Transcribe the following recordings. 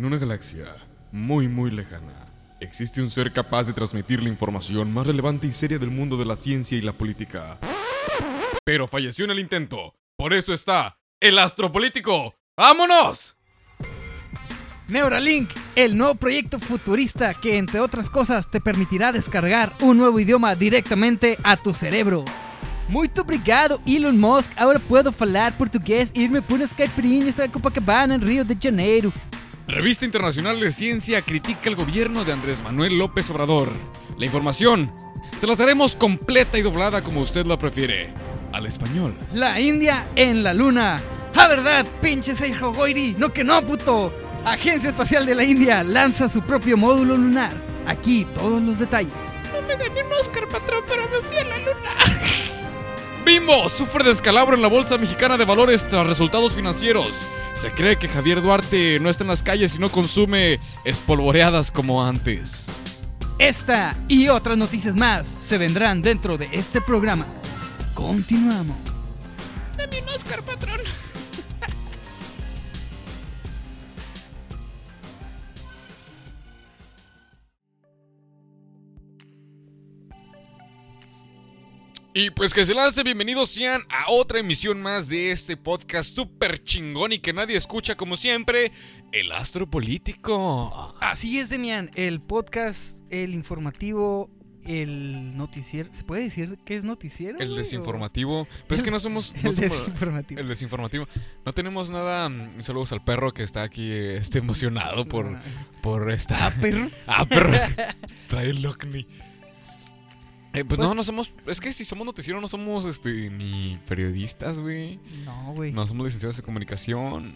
En una galaxia muy muy lejana, existe un ser capaz de transmitir la información más relevante y seria del mundo de la ciencia y la política. Pero falleció en el intento. Por eso está el astropolítico. ¡Vámonos! Neuralink, el nuevo proyecto futurista que entre otras cosas te permitirá descargar un nuevo idioma directamente a tu cerebro. Muito obrigado, Elon Musk. Ahora puedo falar portugués irme por unas caipirinhas a Copacabana, en Río de Janeiro. Revista Internacional de Ciencia critica el gobierno de Andrés Manuel López Obrador. La información se las daremos completa y doblada como usted la prefiere. Al español. La India en la luna. ¡Ah, verdad, pinche Seijo Goiri! ¡No que no, puto! Agencia Espacial de la India lanza su propio módulo lunar. Aquí todos los detalles. No me gané un Oscar, patrón, pero me fui a la luna. Bimbo sufre descalabro en la Bolsa Mexicana de Valores tras resultados financieros. Se cree que Javier Duarte no está en las calles y no consume espolvoreadas como antes. Esta y otras noticias más se vendrán dentro de este programa. Continuamos. Dame un Oscar, patrón. Y pues que se lance, bienvenidos sean a otra emisión más de este podcast súper chingón y que nadie escucha como siempre, El Astro Político. Así es, Demian. El podcast, el informativo, el noticiero. ¿Se puede decir que es noticiero? El o- desinformativo. Pero es que no somos... no El somos- desinformativo. el desinformativo. No tenemos nada... mm, Saludos al perro que está aquí este, emocionado por, No, no. por esta... Ah, perro. Ah, perro. Trae el. Eh, pues no, no somos. Es que si somos noticiero, no somos este ni periodistas, güey. No, güey. No. No somos licenciados en comunicación.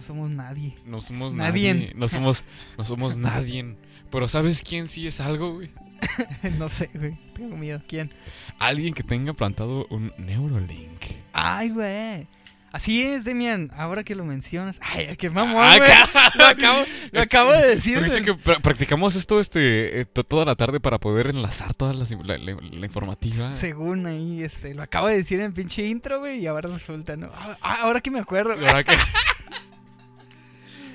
somos nadie. No somos Nadie. nadie. No somos, no somos nadie. Pero ¿sabes quién sí es algo, güey? no sé, güey. Tengo miedo. ¿Quién? Alguien que tenga plantado un Neurolink. Ay, güey. Así es, Demian. Ahora que lo mencionas. Ay, qué mamón, Ah, güey. ca- Lo acabo, lo acabo de decir. Dice que pra- practicamos esto este eh, to- toda la tarde para poder enlazar toda la, la- la informativa. Según ahí, este, lo acabo de decir en pinche intro, güey, y ahora resulta, ¿no? Ah, ah, ahora que me acuerdo. La verdad que-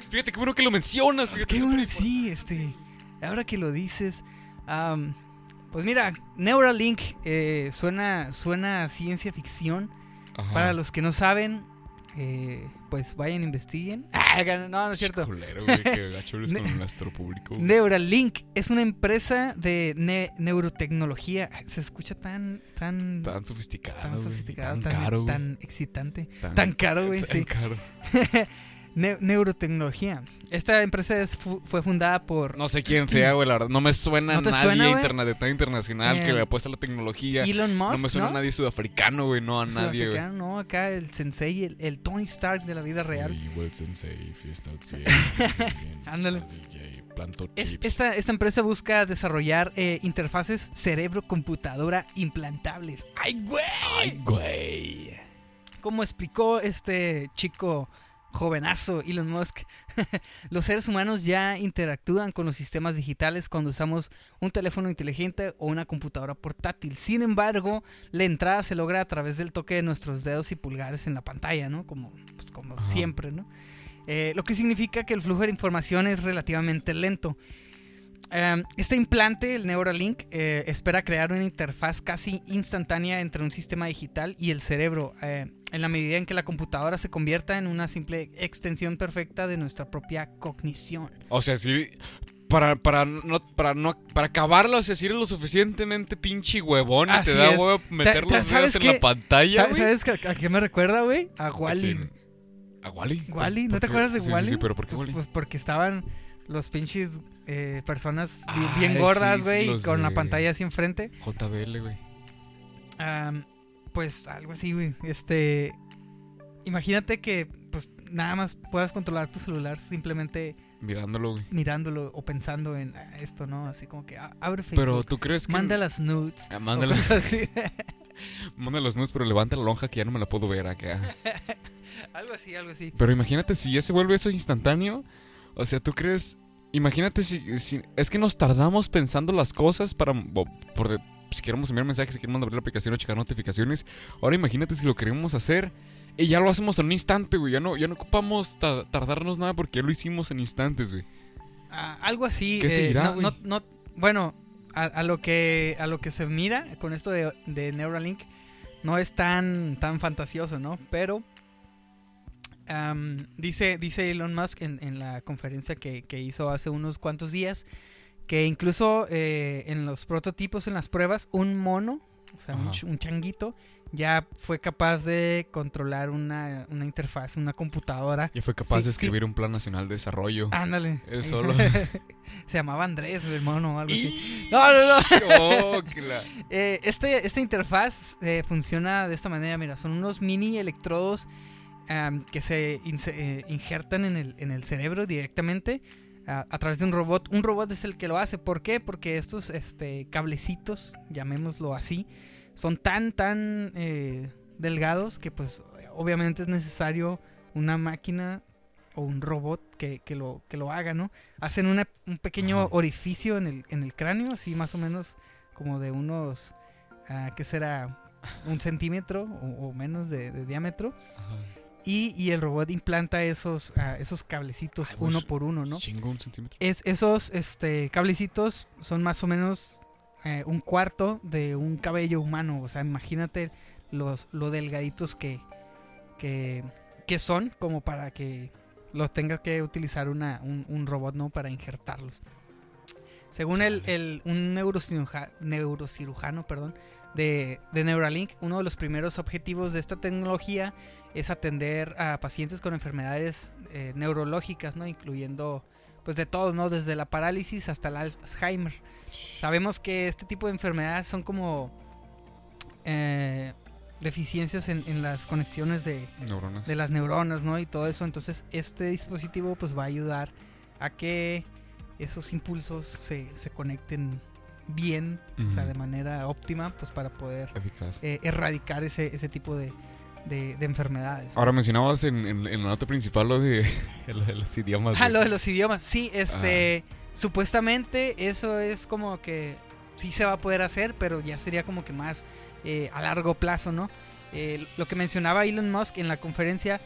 Fíjate qué bueno que lo mencionas. Es Fíjate, que, súper sí, este, ahora que lo dices, am, pues mira, Neuralink eh, suena, suena a ciencia ficción. Ajá. Para los que no saben, eh, pues vayan, investiguen. Ah, no, no es cierto. Culero, güey, que gacho eres Ne- con nuestro público. Neuralink es una empresa de ne- neurotecnología. Se escucha tan, tan, Tan sofisticado, tan güey, sofisticado, tan, tan, caro, tan excitante. tan caro, güey, tan sí. caro. Ne- neurotecnología. Esta empresa es fu- fue fundada por No sé quién sea, güey, la verdad. No me suena ¿No nadie suena, interna- de tan internacional que Eh, le apuesta a la tecnología. Elon Musk. no me suena a nadie sudafricano, güey, no a nadie, güey. Sudafricano, no, acá el sensei, el, el Tony Stark de la vida real. Igual sensei, fiesta al cielo, Ándale. Es- esta empresa busca desarrollar eh, interfaces cerebro-computadora implantables. ¡Ay, güey! Ay, güey. Como explicó este chico jovenazo Elon Musk, los seres humanos ya interactúan con los sistemas digitales cuando usamos un teléfono inteligente o una computadora portátil. Sin embargo, la entrada se logra a través del toque de nuestros dedos y pulgares en la pantalla, ¿no? Como, pues, como Ajá. siempre, ¿no? Eh, lo que significa que el flujo de información es relativamente lento. Um, este implante, el Neuralink, eh, espera crear una interfaz casi instantánea entre un sistema digital y el cerebro, eh, en la medida en que la computadora se convierta en una simple extensión perfecta de nuestra propia cognición. O sea, sí. Para, para, no, para, no, para acabarlo, o sea, si eres lo suficientemente pinche huevón y te da es. huevo meter los ¿sabes dedos en qué? la pantalla, ¿Sabes, güey. sabes a, a qué me recuerda, güey? A Wally. quién? ¿A Wally? Wally, ¿no ¿Por te acuerdas de Sí, sí, Wally? Sí, pero ¿por qué Pues, Wally? pues porque estaban los pinches eh, personas bi- Ah, bien sí, gordas, sí, güey, los con la pantalla así enfrente. JBL, güey. Am, pues algo así, güey. Este. Imagínate que, pues, nada más puedas controlar tu celular simplemente Mirándolo, güey. mirándolo o pensando en ah, esto, ¿no? Así como que ah, abre Facebook. Pero tú crees que. Manda las nudes. Ah, o mándala- cosas así. Manda los nudes, pero levanta la lonja que ya no me la puedo ver acá. algo así, algo así. Pero imagínate si ya se vuelve eso instantáneo. O sea, tú crees. Imagínate si, si- Es que nos tardamos pensando las cosas para. por si queremos enviar mensajes, si queremos abrir la aplicación o checar notificaciones. Ahora imagínate si lo queremos hacer Y ya lo hacemos en un instante, güey. Ya no, ya no ocupamos ta- tardarnos nada porque ya lo hicimos en instantes, güey. Ah, algo así. ¿Qué eh, seguirá, no- güey? no- no- bueno, a, a lo que a lo que se mira con esto de, de Neuralink no es tan tan fantasioso, ¿no? Pero dice dice Elon Musk en, en la conferencia que, que hizo hace unos cuantos días que incluso eh, en los prototipos, en las pruebas, un mono, o sea, un, Ajá. ch- un changuito, ya fue capaz de controlar una, una interfaz, una computadora. Ya fue capaz Sí, de sí. escribir un plan nacional de desarrollo. Ándale. Él solo. Se llamaba Andrés, el mono o algo así. No, no, no. Eh, este, esta interfaz eh, funciona de esta manera, mira, son unos mini electrodos que se inse- eh, injertan en el, en el cerebro directamente a, a través de un robot. Un robot es el que lo hace. ¿Por qué? Porque estos este, cablecitos, llamémoslo así, son tan, tan eh, delgados que pues obviamente es necesario una máquina o un robot que, que lo, que lo haga, ¿no? Hacen una- un pequeño Ajá. orificio en el, en el cráneo, así más o menos como de unos, ah, ¿qué será? Un centímetro o, o menos de, de diámetro. Ajá. Y, y el robot implanta esos, ah, esos cablecitos Ay, uno por uno, ¿no? Chingo un centímetro. Es, esos este, cablecitos son más o menos eh, un cuarto de un cabello humano. O sea, imagínate los, lo delgaditos que, que, que son como para que los tengas que utilizar una, un, un robot, ¿no? Para injertarlos. Según el, el- un neurociruja- neurocirujano perdón, de, de Neuralink, uno de los primeros objetivos de esta tecnología es atender a pacientes con enfermedades eh, neurológicas, ¿no? Incluyendo, pues de todos, ¿no? Desde la parálisis hasta el Alzheimer. Sabemos que este tipo de enfermedades son como eh, deficiencias en, en las conexiones de, Neuronas. de las neuronas, ¿no? Y todo eso. Entonces, este dispositivo pues va a ayudar a que esos impulsos se, se conecten bien, o sea, de manera óptima, pues para poder Eficaz. eh, erradicar ese, ese tipo de, de- de enfermedades. Ahora mencionabas en, en- en la nota principal lo de, lo de los idiomas. Ah, lo de los idiomas. Sí, este. Supuestamente eso es como que sí se va a poder hacer, pero ya sería como que más eh, a largo plazo, ¿no? Eh, lo que mencionaba Elon Musk en la conferencia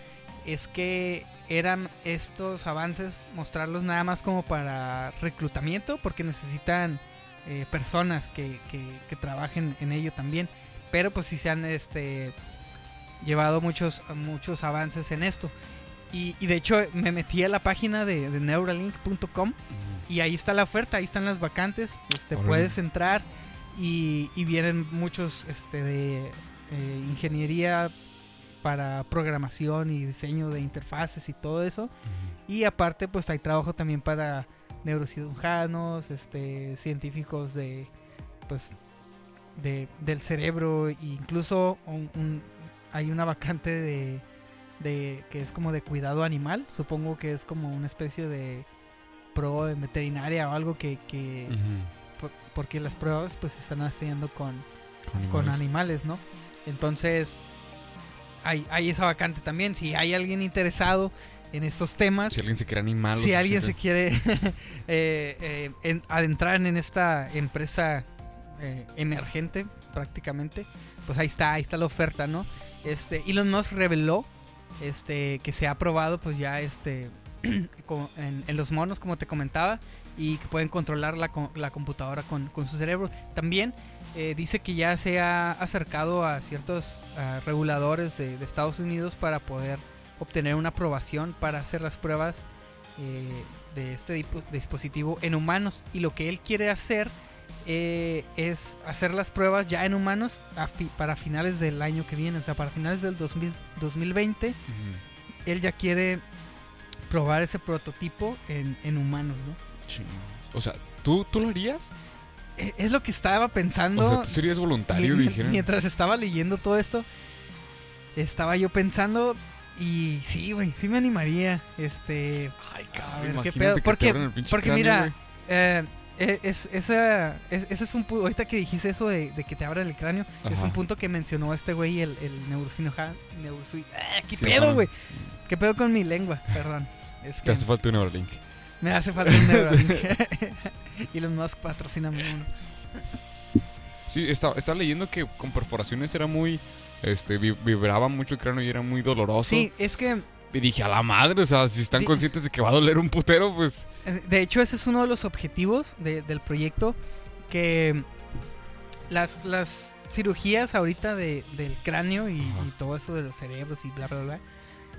es que eran estos avances mostrarlos nada más como para reclutamiento, porque necesitan eh, personas que, que- que trabajen en ello también. Pero pues sí se han este, llevado muchos, muchos avances en esto. Y, y de hecho me metí a la página de, de neuralink.com y ahí está la oferta, ahí están las vacantes. Este, puedes entrar y, y vienen muchos este, de eh, ingeniería para programación y diseño de interfaces y todo eso. Y aparte, pues hay trabajo también para neurocirujanos, este, científicos de, pues, de, del cerebro, e incluso un- un- hay una vacante de, de que es como de cuidado animal. Supongo que es como una especie de pro en veterinaria o algo que, que por- porque las pruebas pues se están haciendo con, Con con animales. animales, ¿no? Entonces, hay, hay esa vacante también. Si hay alguien interesado en estos temas, Si alguien se quiere animar. si alguien se quiere eh, eh, en- adentrar en esta empresa eh, emergente prácticamente, pues ahí está, ahí está la oferta, ¿no? Este, Elon Musk reveló este, que se ha probado pues ya este, en, los monos, como te comentaba, y que pueden controlar la, co- la computadora con, su cerebro. También eh, dice que ya se ha acercado a ciertos reguladores de, Estados Unidos para poder obtener una aprobación para hacer las pruebas eh, de este dispositivo en humanos. Y lo que él quiere hacer eh, es hacer las pruebas ya en humanos fi- para finales del año que viene, o sea, para finales del 2000 2020 Ujú. él ya quiere probar ese prototipo en, en humanos, ¿no? O sea, ¿tú, ¿tú lo harías? E- Es lo que estaba pensando O sea, tú serías voluntario, dijeron. mientras estaba leyendo todo esto. Estaba yo pensando y sí, güey, sí me animaría. Este, Ay, a ver, imagínate qué pedo. Porque, porque mira, eh, es, esa, es- ese es un punto. Ahorita que dijiste eso de, de que te abran el cráneo, es un punto que mencionó este güey, el, el neurocir- ¡Ah, ¿Qué pedo, güey? ¿Qué pedo con mi lengua? Perdón. Es Te hace falta un Neuralink. me hace falta un Neuralink. y los más patrocíname uno. Sí, estaba, estaba leyendo que con perforaciones era muy. Este, vi- vibraba mucho el cráneo y era muy doloroso. Sí, es que Y dije, a la madre, o sea, si están conscientes de que va a doler un putero, pues. Eh, De hecho, ese es uno de los objetivos de- del proyecto, que las, las cirugías ahorita de- del cráneo y todo eso de los cerebros y bla, bla, bla,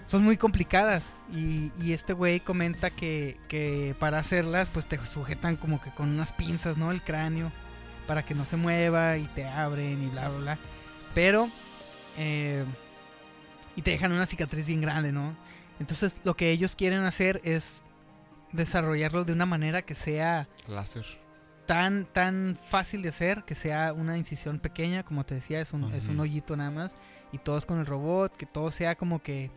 son muy complicadas. Y, y este güey comenta que, que para hacerlas, pues te sujetan como que con unas pinzas, ¿no? El cráneo, para que no se mueva y te abren y bla, bla, bla. Pero, eh, y te dejan una cicatriz bien grande, ¿no? Entonces, lo que ellos quieren hacer es desarrollarlo de una manera que sea Láser. tan tan fácil de hacer, que sea una incisión pequeña, como te decía, es un, es un hoyito nada más, y todo es con el robot, que todo sea como que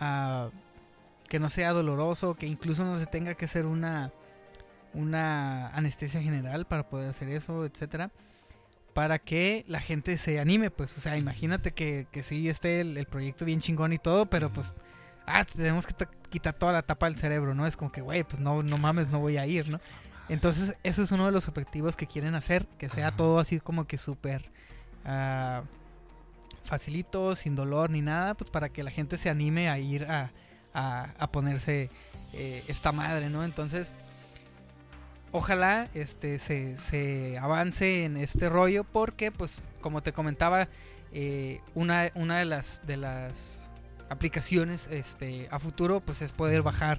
ah, que no sea doloroso, que incluso no se tenga que hacer una una anestesia general para poder hacer eso, etcétera, para que la gente se anime, pues, o sea, imagínate que, que sí esté el, el proyecto bien chingón y todo, pero pues ah, tenemos que ta- quitar toda la tapa del cerebro, ¿no? Es como que, güey, pues no, no mames, no voy a ir, ¿no? Entonces, ese es uno de los objetivos que quieren hacer, que sea Ajá. todo así como que súper ah, facilito, sin dolor ni nada, pues para que la gente se anime a ir a, a- a ponerse eh, esta madre, ¿no? Entonces, ojalá este se, se avance en este rollo porque, pues, como te comentaba, eh, una, una de las de las aplicaciones este a futuro pues es poder bajar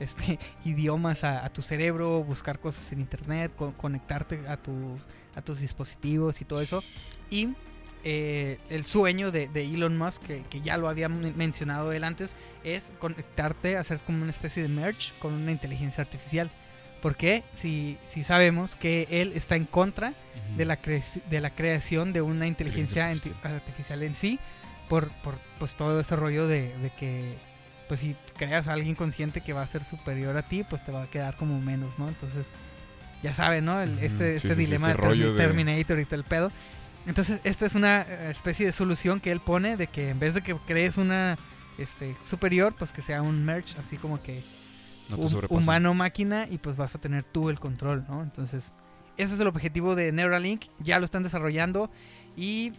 este idiomas a, a tu cerebro buscar cosas en internet co- conectarte a tu a tus dispositivos y todo eso. Y eh, el sueño de, de Elon Musk que, que ya lo había men- mencionado él antes es conectarte hacer como una especie de merge con una inteligencia artificial porque si, si sabemos que él está en contra de la, cre- de la creación de una inteligencia artificial. en sí por, por pues todo este rollo de, de que pues si creas a alguien consciente que va a ser superior a ti pues te va a quedar como menos no entonces ya saben no El- este, sí, este sí, dilema de Terminator y todo el pedo. Entonces esta es una eh, especie de solución que él pone de que en vez de que crees una este superior pues que sea un merge así como que No te hum- sobrepasen. humano-máquina y pues vas a tener tú el control, ¿no? Entonces, ese es el objetivo de Neuralink, ya lo están desarrollando y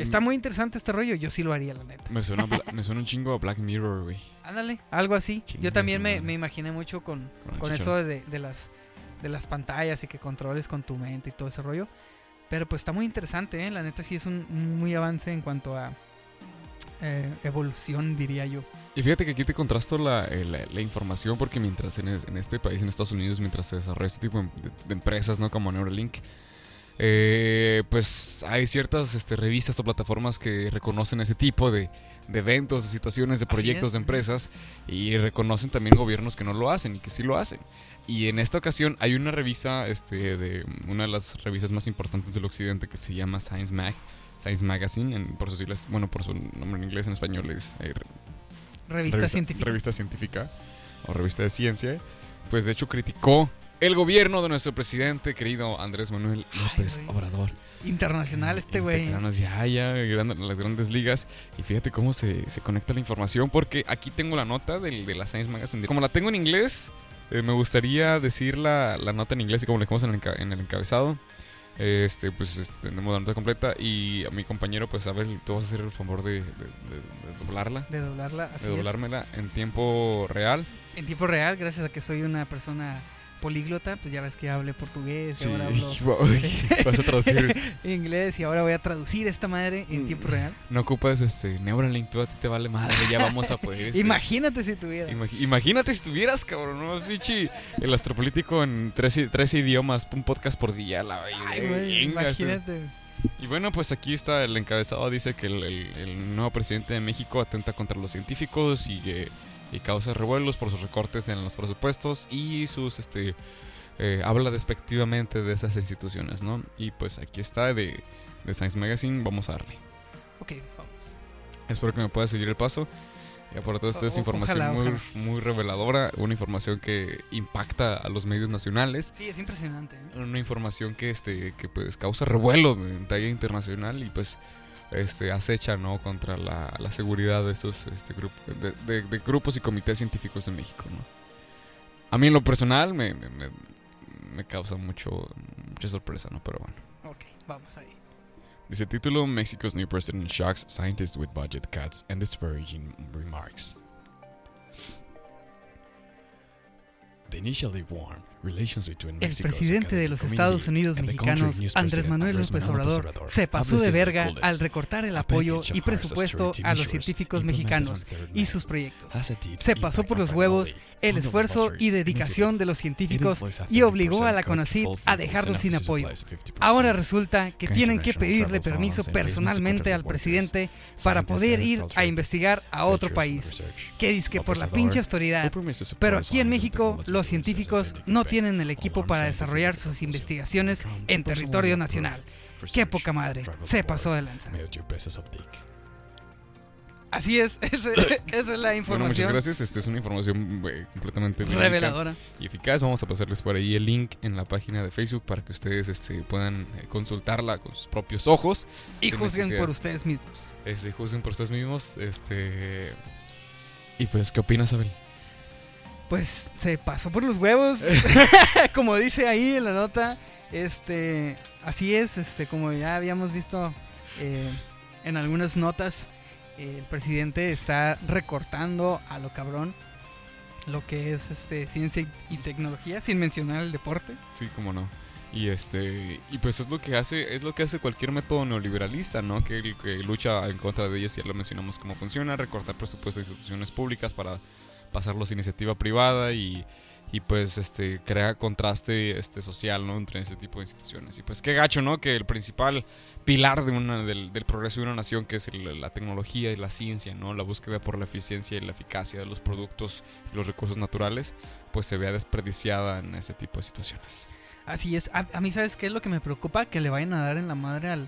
está muy interesante este rollo, yo sí lo haría, la neta. Me suena, me suena un chingo a Black Mirror, güey. Ándale, algo así. Yo también me, me imaginé mucho con, Con con eso de, de las, de las pantallas y que controles con tu mente y todo ese rollo. Pero pues está muy interesante, ¿eh? La neta sí es un muy avance en cuanto a eh, evolución, diría yo. Y fíjate que aquí te contrasto la, eh, la- la información porque mientras en, en este país, en Estados Unidos, mientras se desarrolla este tipo de, de empresas, ¿no? Como Neuralink, eh, pues hay ciertas este, revistas o plataformas que reconocen ese tipo de, de eventos, de situaciones, de proyectos, de empresas y reconocen también gobiernos que no lo hacen y que sí lo hacen. Y en esta ocasión hay una revista, este, de una de las revistas más importantes del occidente que se llama Science Mag, Science Magazine, en- por sus siglas, bueno, por su nombre en inglés, en español es eh, Revista, científica. revista científica o revista de ciencia, pues de hecho criticó el gobierno de nuestro presidente querido Andrés Manuel López güey. Obrador. Internacional este güey. Ya, ya, las grandes ligas. Y fíjate cómo se, se conecta la información, porque aquí tengo la nota del, de la Science Magazine. Como la tengo en inglés, eh, me gustaría decir la, la nota en inglés y como le dijimos en el, en el encabezado. Este, pues este, tenemos la nota completa y a mi compañero, pues a ver, tú vas a hacer el favor de, de- de- de doblarla De doblarla así de es. doblármela en tiempo real. en tiempo real, gracias a que soy una persona políglota, pues ya ves que hablé portugués, y ahora hablo vas a traducir. inglés y ahora voy a traducir esta madre en Mm. tiempo real. No ocupas este Neuralink, tú a ti te vale madre, ya vamos a poder. este, Imagínate si tuviera. imagi- imagínate si tuvieras, cabrón, ¿no? Fichi, el astropolítico en tres, tres idiomas, un podcast por día, la Ay, güey, imagínate. Y bueno, pues aquí está el encabezado, dice que el, el- el nuevo presidente de México atenta contra los científicos y, eh, y causa revuelos por sus recortes en los presupuestos y sus, este, eh, habla despectivamente de esas instituciones, ¿no? Y pues aquí está de, de Science Magazine, vamos a darle. Ok, vamos. Espero que me puedas seguir el paso. Y por todo esto es información ojalá, muy, ojalá. muy reveladora, una información que impacta a los medios nacionales, Sí, es impresionante. ¿eh? una información que este que pues causa revuelo en talla internacional y pues este acecha no contra la, la seguridad de estos este grupos de, de- de grupos y comités científicos de México, ¿no? A mí en lo personal me, me, me- causa mucho mucha sorpresa, ¿no? Pero bueno. Ok. Vamos ahí. Dice título Mexico's new president shocks scientists with budget cuts and disparaging remarks. The initially warm El presidente de los Estados Unidos mexicanos, Andrés Manuel López Obrador, se pasó de verga al recortar el apoyo y presupuesto a los científicos mexicanos y sus proyectos. Se pasó por los huevos el esfuerzo y dedicación de los científicos y obligó a la 30% cut to CONACYT a dejarlos sin apoyo. applies to 50%. Ahora resulta que tienen que pedirle permiso personalmente al presidente para poder ir a investigar a otro país. of research. Que por la pinche autoridad. Pero aquí en México los científicos no. Tienen el equipo para desarrollar sus investigaciones en territorio nacional. Qué poca madre, se pasó de lanza. Así es, esa es la Bueno, muchas información gracias. Esta es una información eh, completamente reveladora. y eficaz. Vamos a pasarles por ahí el link en la página de Facebook para que ustedes este, puedan eh, consultarla con sus propios ojos. Y juzguen por ustedes mismos. Este, juzguen por ustedes mismos. Este. Y pues, ¿qué opinas, Abel? Pues se pasó por los huevos. como dice ahí en la nota. Este. Así es, este, como ya habíamos visto eh, en algunas notas. eh, el presidente está recortando a lo cabrón lo que es este ciencia y- tecnología, sin mencionar el deporte. Sí, cómo no. Y este y pues es lo que hace es lo que hace cualquier método neoliberalista, ¿no? Que, que lucha en contra de ellos, ya lo mencionamos cómo funciona, recortar presupuestos de instituciones públicas para pasarlos a iniciativa privada y, y pues este crea contraste este social, ¿no? Entre ese tipo de instituciones. Y pues qué gacho, ¿no? Que el principal pilar de una, del, del progreso de una nación, que es el- la tecnología y la ciencia, ¿no? La búsqueda por la eficiencia y la eficacia de los productos y los recursos naturales, pues se vea desperdiciada en ese tipo de situaciones. Así es. A, a mí, ¿sabes qué es lo que me preocupa? Que le vayan a dar en la madre al,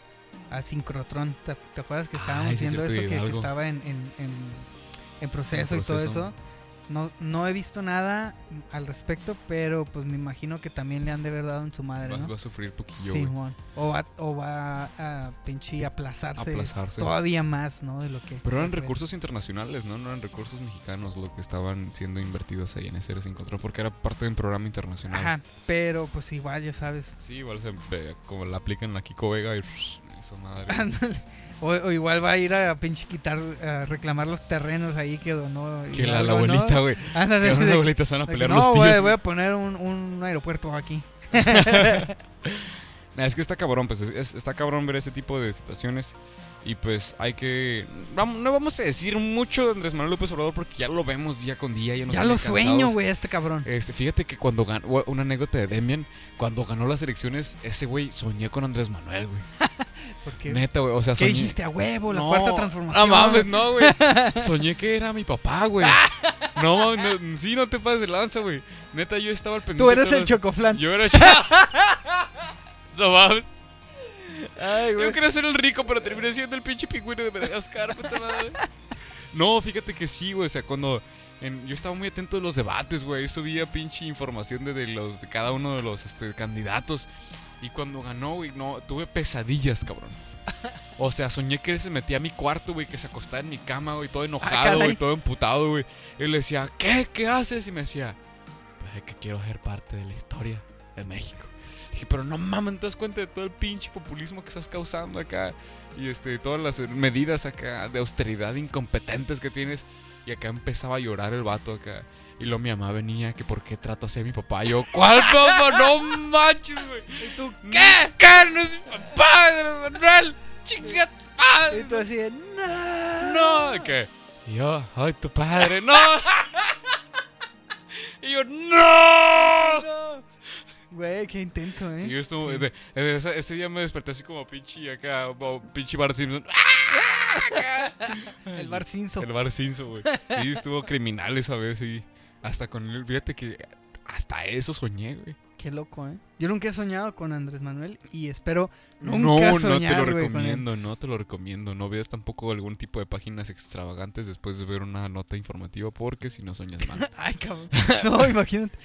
al sincrotrón. ¿Te, te acuerdas que estábamos Ay, sí, viendo eso? Que, estaba en, en, en, en proceso, y todo eso. No, no he visto nada al respecto, pero pues me imagino que también le han de haber dado en su madre, Va, ¿no? va a sufrir poquillo, Sí, o, va, o va a pinche aplazarse Aplazarse. todavía más, ¿no? De lo que... Pero eran recursos internacionales, ¿no? No eran recursos mexicanos lo que estaban siendo invertidos ahí en ese sin control, porque era parte de un programa internacional. Ajá, pero pues igual, ya sabes. Sí, igual se como la aplican la Kiko Vega y esa madre. Ándale. O, o igual va a ir a pinche quitar, a reclamar los terrenos ahí que donó. que la, la ¿no? Abuelita, güey. Ándale, abuelita se van a pelear no, los tíos. güey. voy a poner un, un aeropuerto aquí. Nah, Es que está cabrón, pues es- es- está cabrón ver ese tipo de situaciones. Y pues hay que. vamos- no vamos a decir mucho de Andrés Manuel López Obrador porque ya lo vemos día con día. Ya, nos ya lo sueño, güey, este cabrón. Este, fíjate que cuando ganó, una anécdota de Demian, cuando ganó las elecciones, ese güey soñé con Andrés Manuel, güey. Porque, Neta, güey, o sea, ¿Qué soñé. dijiste a huevo? La No, cuarta No transformación. mames, no, güey. Soñé que era mi papá, güey. No, no, sí, no te pases de lanza, güey. Neta, yo estaba al pendiente. Tú eres el chocoflan. Yo era No mames. Ay, Yo güey. quería ser el rico, pero terminé siendo el pinche pingüino de Madagascar, puta madre. No, fíjate que sí, güey. O sea, cuando. en- yo estaba muy atento de los debates, güey. Yo subía pinche información de, de los, de cada uno de los este, candidatos. Y cuando ganó, güey, no, tuve pesadillas, cabrón. O sea, soñé que él se metía a mi cuarto, güey, que se acostaba en mi cama, güey, todo enojado, caray. güey, todo emputado, güey. Y le decía, ¿qué? ¿Qué haces? Y me decía, pues es que quiero ser parte de la historia de México. Dije, pero no mames, ¿te das cuenta de todo el pinche populismo que estás causando acá? Y este, todas las medidas acá de austeridad incompetentes que tienes. Y acá empezaba a llorar el vato acá. Y luego mi mamá venía, que por qué trato así a mi papá. Y yo, ¿cuál papá? No manches, güey. ¿Y tú qué? ¿Qué? No es mi papá, Andrés Manuel. Chinga tu Y padre. tú así de, no. No, ¿qué? Y yo, ay, tu padre, no. y yo, no. No. Güey, qué intenso, ¿eh? Sí, yo estuve, de- de ese día me desperté así como pinche acá, como pinche Bart Simpson. El Bar Simpson. El Bar Simpson, güey. Sí, estuvo criminal esa vez, sí. Hasta con él, fíjate que hasta eso soñé, güey. Qué loco, ¿eh? Yo nunca he soñado con Andrés Manuel y espero No, nunca no te soñar, lo güey, con él. recomiendo, no te lo recomiendo. No veas tampoco algún tipo de páginas extravagantes después de ver una nota informativa porque si no soñas mal. Ay, cabrón. No, imagínate.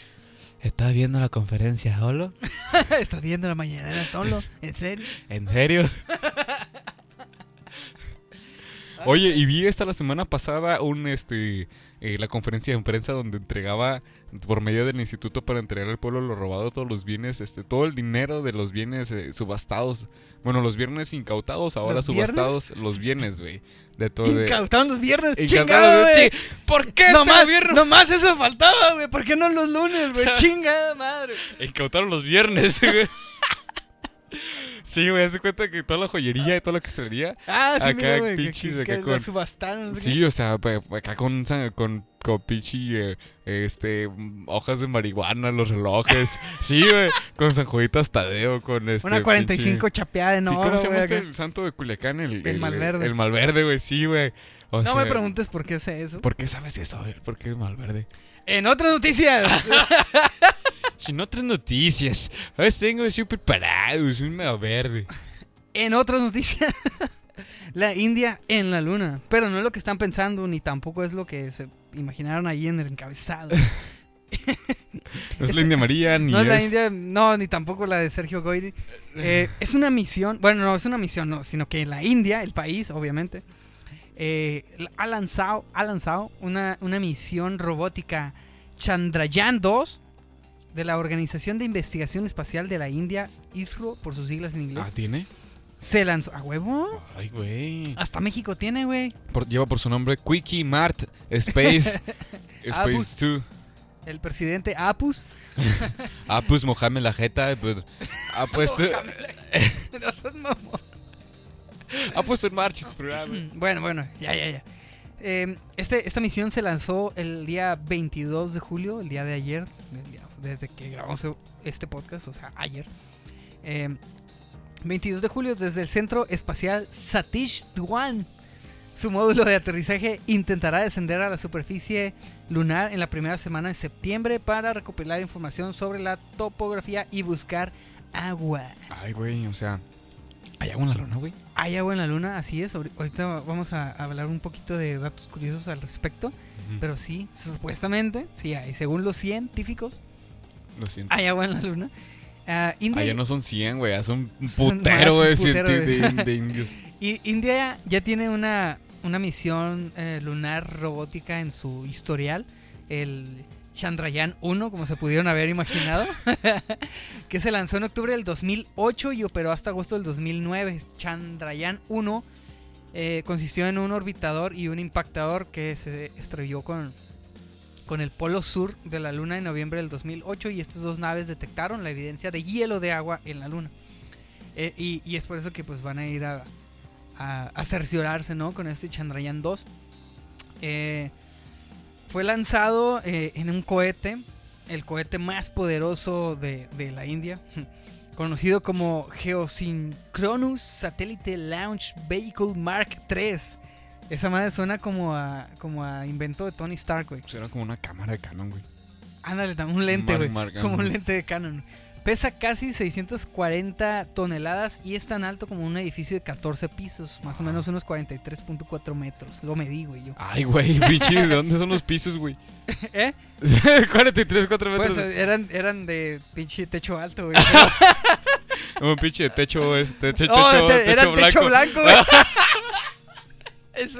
¿Estás viendo la conferencia solo? Estás viendo la mañana solo. ¿En serio? ¿En serio? Oye, y vi esta la semana pasada un este eh, la conferencia de prensa donde entregaba por medio del instituto para entregar al pueblo lo robado todos los bienes, este todo el dinero de los bienes eh, subastados. Bueno, los bienes incautados, ahora ¿Los viernes? subastados los bienes, güey. De todo de Incautaron los viernes, chingado, güey. ¿Por qué No este más, gobierno? no más eso faltaba, güey. ¿Por qué no los lunes, güey? Chingada madre. Incautaron los viernes, güey. Sí, güey, hace cuenta que toda la joyería y todo lo que se vería. Ah, sí, Acá, mira, pinches, que- acá que con- la subastaron. no Sí, o sea, acá con, con, con pinche, eh, este, hojas de marihuana, los relojes. Sí, güey, con San Juditas Tadeo, con este. Una 45 chapeada en pinche- Sí, ¿cómo se llama güey, este? El santo de Culiacán, el. El Malverde. El Malverde, güey, sí, güey. O No sea, me preguntes por qué sé eso. ¿Por qué sabes eso? A ver, ¿por qué el Malverde? En otras noticias. Sin otras noticias. A veces tengo súper parado, es un Malverde. en otras noticias. La India en la luna. Pero no es lo que están pensando, ni tampoco es lo que se imaginaron ahí en el encabezado. No es Es- la India María, ni no es la India, no, ni tampoco la de Sergio Goyri. Eh, es una misión, bueno, no es una misión, no, sino que la India, el país, obviamente, eh, ha lanzado, ha lanzado una, una misión robótica Chandrayaan 2 de la Organización de Investigación Espacial de la India, ISRO, por sus siglas en inglés. Ah, ¿tiene? Se lanzó, ¿a huevo? Ay, güey. Hasta México tiene, güey. Lleva por su nombre Quickie Mart Space. Space 2. El presidente Apus. Pues Mohamed la jeta. pues, ha puesto, ha puesto en marcha este programa. Bueno, bueno, ya, ya, ya. Eh, este, esta misión se lanzó el día 22 de julio, el día de ayer, el día- desde que grabamos este podcast, o sea, ayer. Eh, 22 de julio desde el Centro Espacial Satish Dhawan. Su módulo de aterrizaje intentará descender a la superficie lunar en la primera semana de septiembre para recopilar información sobre la topografía y buscar agua. Ay, güey, o sea. ¿Hay agua en la luna, güey? Hay agua en la luna, así es. Ahori- Ahorita vamos a hablar un poquito de datos curiosos al respecto. Pero sí, supuestamente, sí hay. Según los científicos, Lo siento. hay agua en la luna. Ah, India, Allá no son 100, güey. Son un putero, güey, de indios. y- India ya tiene una, una misión eh, lunar robótica en su historial. El Chandrayaan 1, como se pudieron haber imaginado. que se lanzó en octubre del 2008 y operó hasta agosto del 2009. Chandrayaan 1 eh, consistió en un orbitador y un impactador que se estrelló con, con el polo sur de la Luna en noviembre del 2008 y estas dos naves detectaron la evidencia de hielo de agua en la Luna. Eh, y, es por eso que pues van a ir a, a, a cerciorarse ¿no? con este Chandrayaan 2. Eh, fue lanzado eh, en un cohete, el cohete más poderoso de, de la India, conocido como Geosynchronous Satellite Launch Vehicle Mark III. Esa madre suena como a, como a invento de Tony Stark, güey. Era como una cámara de Canon, güey. Ándale, un lente, güey. Como un lente de Canon. Pesa casi 640 toneladas y es tan alto como un edificio de 14 pisos, más o menos unos 43.4 metros. Lo medí, güey, yo. Ay, güey, pinche, ¿de dónde son los pisos, güey? ¿Eh? 43, 4 metros. Pues eran, eran de pinche techo alto, güey. Un pinche techo, este, techo, Oh, techo, era techo blanco. blanco, güey. Ese,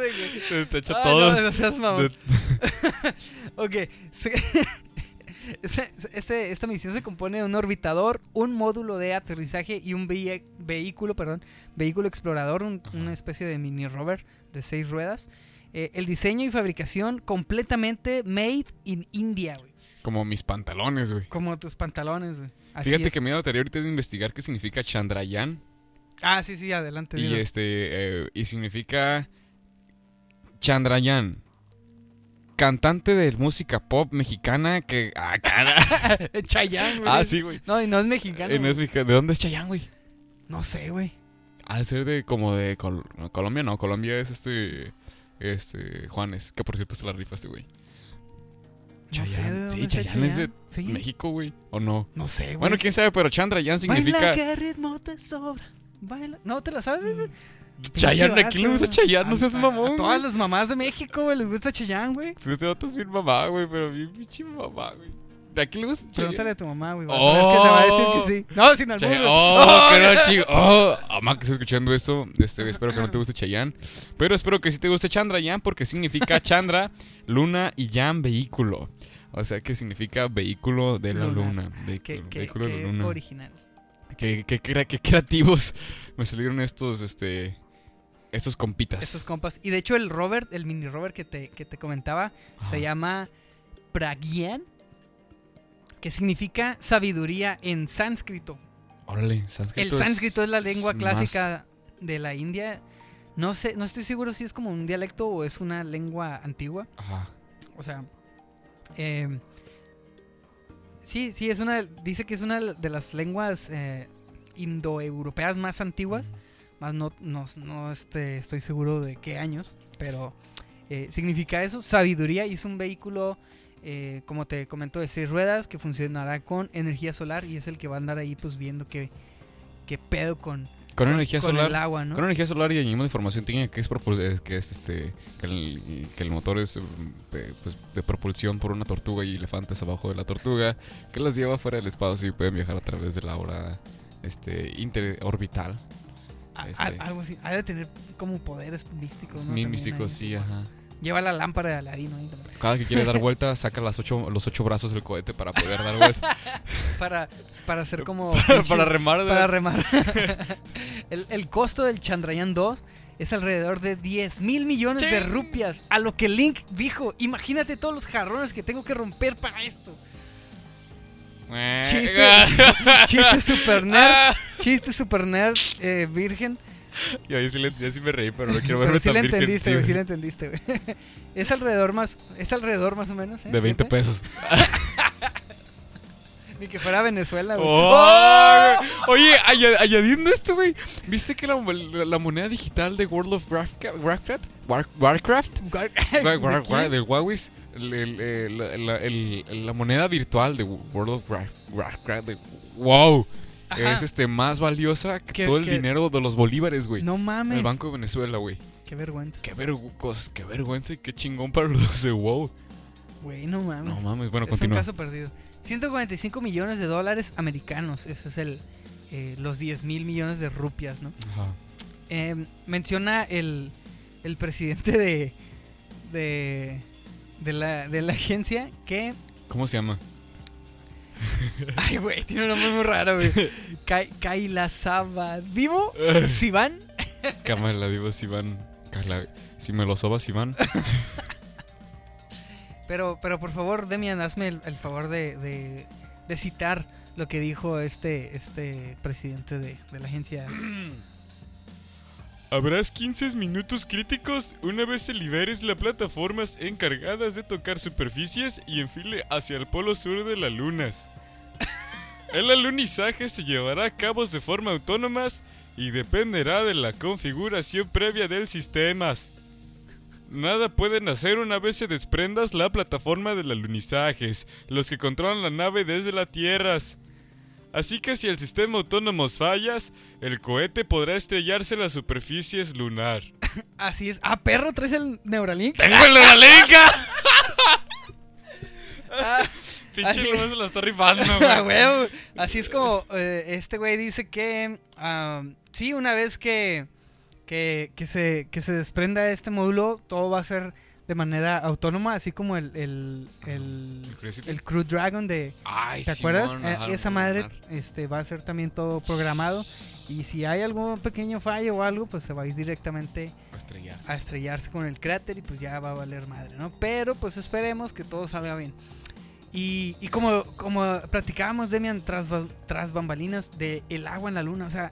güey. Techo Ah, todos. no, no seas mamón. Ok. este- este- esta misión se compone de un orbitador, un módulo de aterrizaje y un vehículo, perdón, vehículo explorador, un- una especie de mini rover de seis ruedas. Eh, el diseño y fabricación completamente made in India, güey. Como mis pantalones, güey. Como tus pantalones, güey. Fíjate es. que me iba a ahorita de investigar qué significa Chandrayaan. Ah, sí, sí, adelante. Y dilo. este, eh, y significa Chandrayaan. Cantante de música pop mexicana que. Ah, cara. Chayanne, güey. ah, sí, güey. No, y no es mexicano. Eh, no es mexicano. ¿De dónde es Chayanne, güey? No sé, güey. Ha de ser de como de Col- Colombia, no. Colombia es este. Este. Juanes. Que por cierto se la rifa este güey. No sé dónde Sí, Chayanne es de ¿Sí? México, güey. ¿O no? No sé, güey. Bueno, quién sabe, pero Chandrayaan significa. Baila que ritmo te sobra. Baila. ¿No te la sabes, güey? Chayanne, ¿a quién le gusta. Chayanne? No seas mamón. A todas las mamás de México, güey, les gusta Chayanne, güey. Este vato es bien mamá, güey, pero bien pinche mamá, güey. ¿A quién le gusta Pregúntale a tu mamá, güey. Oh. que te va a decir que sí. No, sin albur. Güey. oh, qué no, chico. Oh, mamá que está escuchando esto, este, espero que no te guste Chayanne. Pero espero que sí te guste Chandrayaan porque significa Chandra, luna y Yan, vehículo. O sea, que significa vehículo de la Luna. Ah, Vehículo, vehículo de la luna. original. Qué, qué qué creativos me salieron estos, este, estos compitas. Estos compas. Y de hecho, el Robert, el mini Robert que te, que te comentaba, se llama Pragyan, que significa sabiduría en sánscrito. Órale, El sánscrito. sánscrito es la lengua clásica de la India. No sé, no estoy seguro si es como un dialecto o es una lengua antigua. Ajá. O sea, eh, sí, sí, es una, dice que es una de las lenguas eh, indoeuropeas más antiguas. Más no, no, no, este, estoy seguro de qué años, pero eh, significa eso, sabiduría y es un vehículo, eh, como te comento, de seis ruedas que funcionará con energía solar y es el que va a andar ahí pues viendo qué, qué pedo con, Con energía con solar. el agua, ¿no? Con energía solar y añadimos información técnica que es, que es este que el, que el motor es pe- pues, de propulsión por una tortuga y elefantes abajo de la tortuga que las lleva fuera del espacio y pueden viajar a través de la hora este interorbital. A- este- a- algo así, ha de tener como poderes místicos, ¿no? Mi También místico, ahí, sí, ajá. Lleva la lámpara de Aladino. Cada que quiere dar vuelta saca las ocho, los ocho brazos del cohete para poder dar vuelta. para, para hacer como... para, remar. para remar. el, el costo del Chandrayaan 2 es alrededor de 10 mil millones de rupias. A lo que Link dijo, imagínate todos los jarrones que tengo que romper para esto. Chiste, chiste super nerd, chiste super nerd, eh, virgen. Y ahí sí, le- ya sí me reí, pero no quiero Pero verme sí tan le virgen, entendiste, güey, sí le entendiste, güey. Es alrededor más, es alrededor más o menos, ¿eh? De 20 Fíjate. pesos. Ni que fuera Venezuela, güey. ¡Oh! Oye, aña- añadiendo esto, güey. ¿Viste que la, la- la moneda digital de World of Warcraft? Warcraft? War- Warcraft? Guar- War- War- ¿De del Huawei. El- el- el- la- moneda virtual de World of War- Warcraft. de- wow. Ajá. Es este más valiosa que todo el dinero de los bolívares, güey. No mames. el Banco de Venezuela, güey. Qué vergüenza. Qué, vergu- qué vergüenza y qué chingón para los de WoW. Güey, no mames. No mames, bueno, es un continúa. caso perdido. 145 millones de dólares americanos. Ese es el eh, los 10 mil millones de rupias, ¿no? Ajá. Eh, menciona el, el presidente de, de, de, la, de la agencia que... ¿Cómo se llama? Ay, güey, tiene un nombre muy raro, güey. Kai- Kailasaba Divo Sivan. Cámara, digo, si van. Carla, Si me lo sobas, Iván. Pero, pero por favor, Demian, hazme el, el favor de, de, de citar lo que dijo este, este presidente de, de la agencia. Habrás 15 minutos críticos una vez se liberes las plataformas encargadas de tocar superficies y enfile hacia el polo sur de las lunas. El alunizaje se llevará a cabo de forma autónomas y dependerá de la configuración previa del sistema. Nada pueden hacer una vez se desprendas la plataforma del alunizajes, los que controlan la nave desde la Tierra. Así que si el sistema autónomo fallas, el cohete podrá estrellarse en las superficies lunar. Así es. Ah, perro, traes el Neuralink. ¡Tengo el lenca! Pinche Ay. Lorenzo la está rifando, güey. Así es como eh, este güey dice que ah, sí, una vez que, que, que se, que se desprenda este módulo, todo va a ser de manera autónoma, así como el, el, el, ¿El el Crew Dragon de... Ay, ¿Te acuerdas? Simón, Eh, ajá, esa madre este, va a ser también todo programado. Y si hay algún pequeño fallo o algo, pues se va a ir directamente a estrellarse. a estrellarse con el cráter y pues ya va a valer madre, ¿no? Pero pues esperemos que todo salga bien. Y, y como, como platicábamos, Demian, tras, tras bambalinas de el agua en la luna, o sea,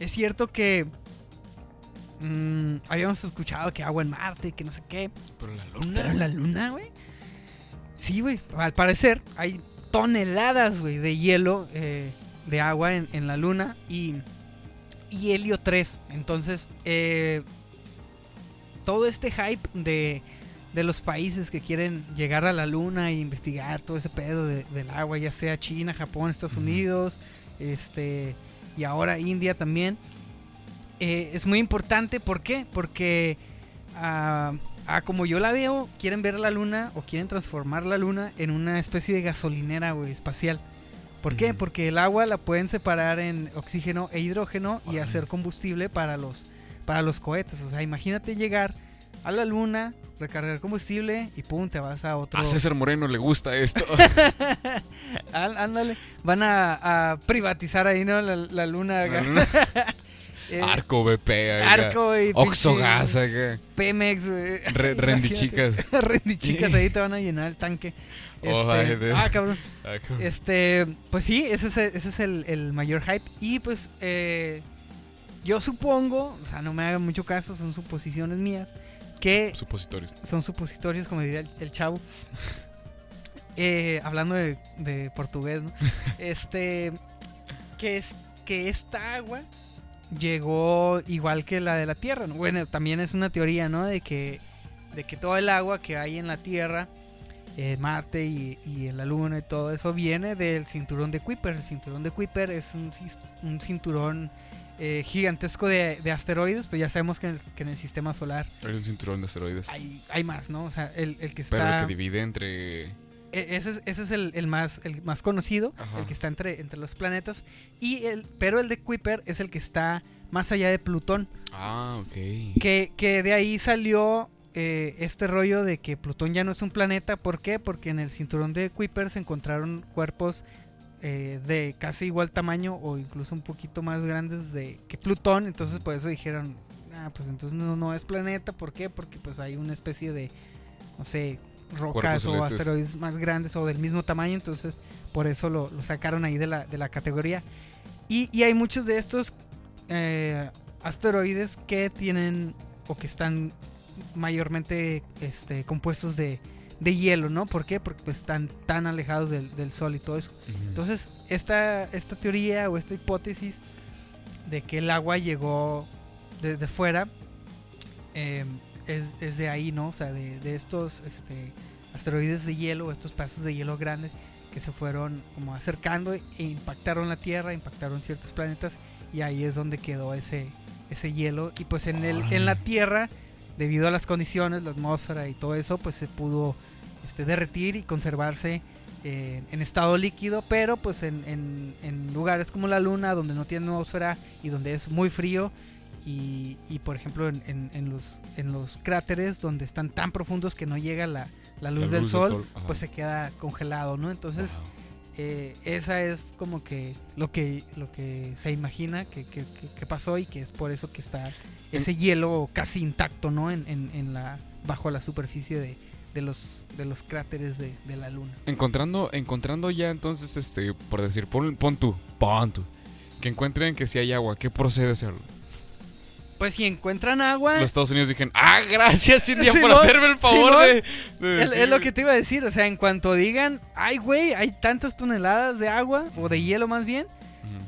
es cierto que mm, habíamos escuchado que agua en Marte, que no sé qué, Pero la pero luna. en la luna, güey. Sí, güey, al parecer hay toneladas, güey, de hielo, eh, de agua en, en la luna y, y helio 3. Entonces, eh, todo este hype de, de los países que quieren llegar a la luna e investigar todo ese pedo de- del agua, ya sea China, Japón, Estados. Unidos, este, y ahora India también, eh, es muy importante. ¿Por qué? Porque ah, a como yo la veo, quieren ver la luna o quieren transformar la luna en una especie de gasolinera, güey, espacial. ¿Por qué? Porque el agua la pueden separar en oxígeno e hidrógeno y Órale. hacer combustible para los, para los cohetes. O sea, imagínate llegar a la luna, recargar combustible y pum, te vas a otro... A César Moreno le gusta esto. Ándale, van a, a privatizar ahí, ¿no? La, la luna. Eh, Arco BP. Arco y Oxogas acá. Pemex, güey. Re- rendichicas. rendichicas ahí te van a llenar el tanque. Oh, Este, ay, ah, cabrón. Cabrón. Este, pues sí, ese es, el- ese es el, el mayor hype. Y pues eh, yo supongo, o sea, no me hagan mucho caso, son suposiciones mías, que Supositorios. son supositorios, como diría el, el chavo. Eh, hablando de, de portugués, ¿no? Este, que, es, que esta agua llegó igual que la de la Tierra. ¿no? Bueno, también es una teoría, ¿no? De que, de que todo el agua que hay en la Tierra, eh, Marte y, y en la Luna y todo eso viene del cinturón de Kuiper. El cinturón de Kuiper es un, un cinturón eh, gigantesco de, de asteroides, pues ya sabemos que en el, que en el sistema solar Hay un cinturón de asteroides. hay, hay más, ¿no? O sea, el, el que está... Pero el que divide entre. E- ese es, ese es el, el más, el más conocido, Ajá. el que está entre, entre los planetas. Y el, pero el de Kuiper es el que está más allá de Plutón. Ah, ok. Que, que de ahí salió eh, este rollo de que Plutón ya no es un planeta. ¿Por qué? Porque en el cinturón de Kuiper se encontraron cuerpos eh, de casi igual tamaño o incluso un poquito más grandes de que Plutón. Entonces por eso dijeron, ah, pues entonces no, no es planeta. ¿Por qué? Porque pues hay una especie de, no sé, rocas o asteroides más grandes o del mismo tamaño. Entonces por eso lo, lo sacaron ahí de la, de la categoría. Y, y hay muchos de estos eh, asteroides que tienen o que están mayormente este, compuestos de, de hielo, ¿no? ¿Por qué? Porque pues, están tan alejados del, del Sol y todo eso. Entonces, esta, esta teoría o esta hipótesis de que el agua llegó desde fuera eh, es, es de ahí, ¿no? O sea, de, de estos este, asteroides de hielo, estos pedazos de hielo grandes que se fueron como acercando e impactaron la Tierra, impactaron ciertos planetas y ahí es donde quedó ese, ese hielo. Y pues en, el, en la Tierra, debido a las condiciones, la atmósfera y todo eso, pues se pudo este, derretir y conservarse eh, en estado líquido, pero pues en, en- en lugares como la Luna, donde no tiene atmósfera y donde es muy frío, y, y, por ejemplo en, en- en los, en los cráteres donde están tan profundos que no llega la, la luz, del, sol, pues se queda congelado, ¿no? Entonces Wow. eh, esa es como que lo que lo que se imagina que, que- que- pasó y que es por eso que está ese hielo casi intacto, ¿no? En, en- en la bajo la superficie de, de los de los cráteres de, de la luna. Encontrando, encontrando ya entonces, este, por decir, pon, pon tú, pon tú, que encuentren que si hay agua, ¿qué procede hacerlo? Pues si encuentran agua, Los Estados Unidos dijeron, ah, gracias India por hacerme el favor de, de es, lo que te iba a decir, o sea, en cuanto digan, ay güey, hay tantas toneladas de agua o de hielo más bien,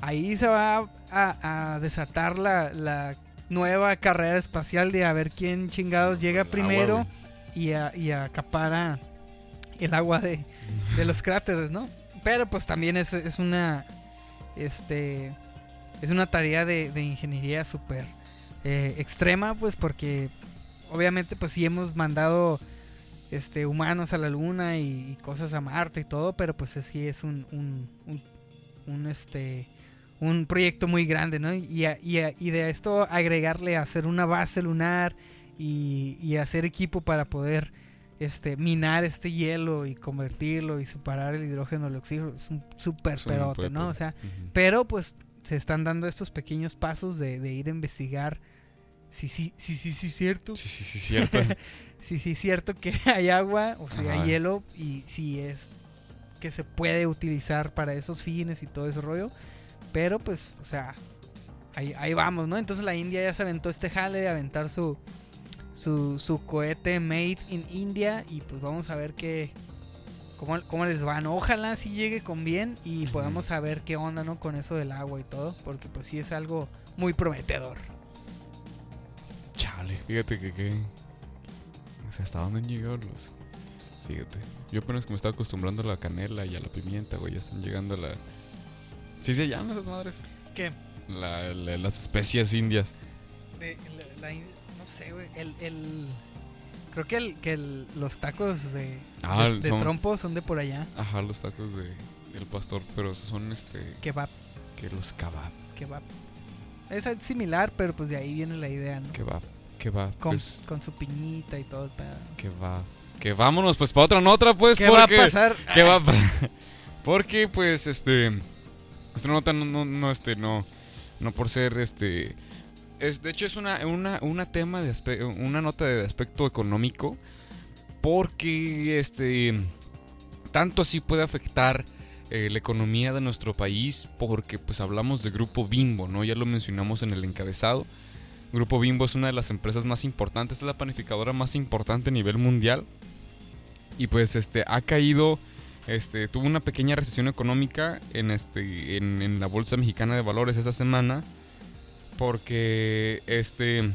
ahí se va a, a desatar la, la nueva carrera espacial de a ver quién chingados llega agua, primero y, a, y acapara el agua de, de los cráteres, ¿no? Pero pues también es, es una este es una tarea de, de ingeniería súper eh, extrema, pues porque obviamente pues sí hemos mandado este humanos a la luna y, y cosas a Marte y todo, pero pues sí es un, un, un, un, este un proyecto muy grande, ¿no? Y, a- y, a- y de esto agregarle a hacer una base lunar y, y hacer equipo para poder este minar este hielo y convertirlo y separar el hidrógeno del oxígeno es un un pedote. ¿no? O sea, pero pues se están dando estos pequeños pasos de, de ir a investigar si sí, sí, sí, sí, cierto. Sí, sí, sí, cierto. Si sí, es cierto que hay agua o si Ajá. hay hielo y si es que se puede utilizar para esos fines y todo ese rollo. Pero pues, o sea, ahí, ahí vamos, ¿no? Entonces la India ya se aventó este jale de aventar su, su, su cohete made in India y pues vamos a ver qué... Cómo, cómo les van. Ojalá sí llegue con bien y podamos saber qué onda, ¿no? Con eso del agua y todo. Porque pues sí es algo muy prometedor. Chale, fíjate que qué. O sea, ¿hasta dónde han llegado los? Fíjate. Yo apenas que me estaba acostumbrando a la canela y a la pimienta, güey. Ya están llegando a la. ¿Sí se llaman esas madres? ¿Qué? La- la- las especias indias. De, la- no sé, güey. El, el- Creo que, el, que el- los tacos de, Ah, de, de son- trompo son de por allá. Ajá, los tacos de, del pastor, pero son este. Kebab, Que los kebab. kebab. Es similar, pero pues de ahí viene la idea, ¿no? Kebab. Kebab. Con, Pues, con su piñita y todo el pedo. kebab. Que vámonos, pues para otra nota, pues. ¿Qué va a porque- pasar? ¿Qué va Porque, pues, este. Esta nota no, no, no, este, no. No por ser, este. Es, de hecho, es una, una, una tema de aspe- una nota de aspecto económico. Porque, este. Tanto así puede afectar eh, la economía de nuestro país. Porque, pues, hablamos de Grupo Bimbo, ¿no? Ya lo mencionamos en el encabezado. Grupo Bimbo es una de las empresas más importantes, es la panificadora más importante a nivel mundial. Y pues este ha caído, este, tuvo una pequeña recesión económica en este, en, la Bolsa Mexicana de Valores esta semana. Porque este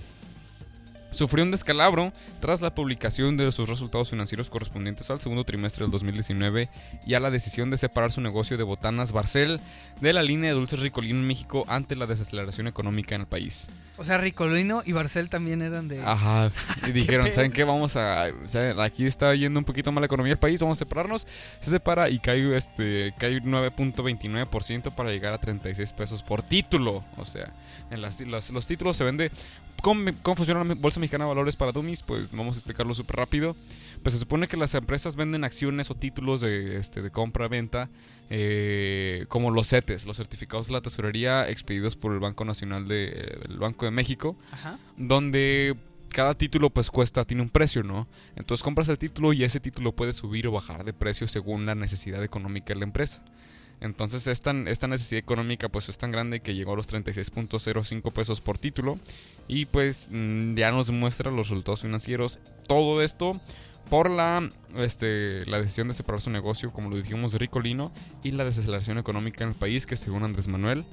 sufrió un descalabro tras la publicación de sus resultados financieros correspondientes al segundo trimestre del 2019 y a la decisión de separar su negocio de botanas Barcel de la línea de dulces Ricolino en México ante la desaceleración económica en el país. O sea, Ricolino y Barcel también eran de... Ajá. Y dijeron? ¿saben qué? Vamos a. o sea, aquí está yendo un poquito mal la economía del país, vamos a separarnos. Se separa y cae, este, cae 9.29% para llegar a 36 pesos por título. O sea, en las, las- los títulos se vende. ¿Cómo, cómo funciona la Bolsa Mexicana de Valores para Dummies? Pues vamos a explicarlo súper rápido. Pues se supone que las empresas venden acciones o títulos de, este, de compra-venta. eh, como los CETES, los certificados de la tesorería expedidos por el Banco Nacional de, el Banco de México Ajá. donde cada título pues cuesta, tiene un precio, ¿no? Entonces compras el título y ese título puede subir o bajar de precio según la necesidad económica de la empresa. Entonces esta, esta necesidad económica pues es tan grande que llegó a los 36.05 pesos por título y pues mm, ya nos muestra los resultados financieros. Todo esto por la, este, la decisión de separar su negocio, como lo dijimos, Ricolino y la desaceleración económica en el país que según Andrés Manuel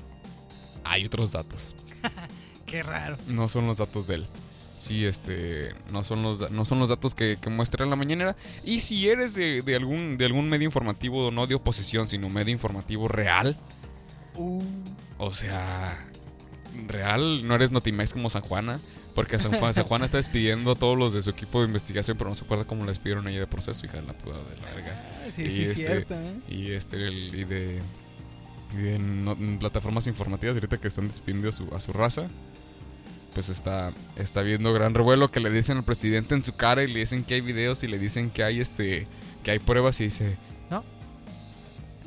hay otros datos Qué raro. no son los datos de él. Sí, este, no son los, no son los datos que, que muestra en la mañanera. Y si eres de, de algún, de algún medio informativo, no de oposición, sino medio informativo real, Uh, o sea, real, no eres Notimex como San Juana, porque San, Juan, San Juana está despidiendo a todos los de su equipo de investigación, pero no se acuerda cómo la despidieron ella de proceso, hija de la puta de la verga. sí, Y sí, este- cierto, ¿eh? Y este, el- y de, y de no- en plataformas informativas ahorita que están despidiendo a su, a su raza. Pues está, está viendo gran revuelo que le dicen al presidente en su cara y le dicen que hay videos y le dicen que hay este que hay pruebas y dice No.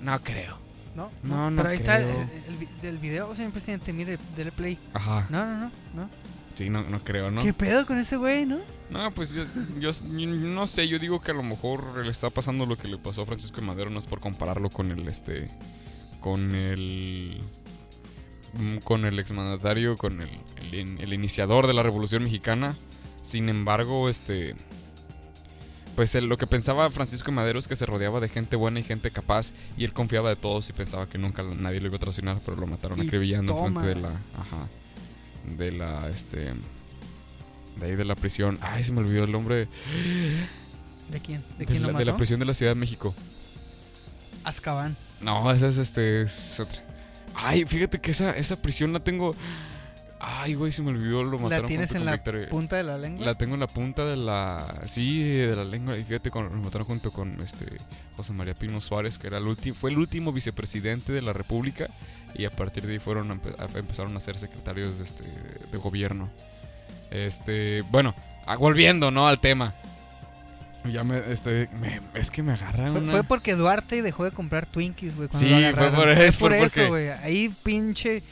no creo. No, No, no Pero ahí está el, creo. el vi- del video, señor presidente. Mire, dele play. Ajá. No, no, no. no. Sí, no, no creo, ¿no? ¿Qué pedo con ese güey, no? No, pues yo, yo, yo no sé, yo digo que a lo mejor le está pasando lo que le pasó a Francisco de Madero, no es por compararlo con el este con el con el exmandatario, con el, el, in- el iniciador de la Revolución Mexicana. Sin embargo, este pues lo que pensaba Francisco de Madero es que se rodeaba de gente buena y gente capaz y él confiaba de todos y pensaba que nunca nadie lo iba a traicionar, pero lo mataron acribillando frente de la ajá de la este de ahí de la prisión. Ay, se me olvidó el nombre. ¿De quién? ¿De De, quién la, lo de la mató? prisión de la Ciudad de México. Azkaban. No, esa es este. es otra. Ay, fíjate que esa, esa prisión la tengo. Ay, güey, se me olvidó. Lo ¿La mataron tienes junto en con la punta de la lengua? La tengo en la punta de la. Sí, de la lengua. Y fíjate, con, lo mataron junto con este José María Pino Suárez, que era el último, fue el último vicepresidente de la República. Y a partir de ahí fueron a empe- empezaron a ser secretarios de, este, de gobierno. Este, bueno, ah, volviendo, ¿no? Al tema. Ya me, este, me- es que me agarra Fue, una... fue porque Duarte dejó de comprar Twinkies, güey. Sí, lo fue por- Fue por- por porque- eso, güey. Ahí pinche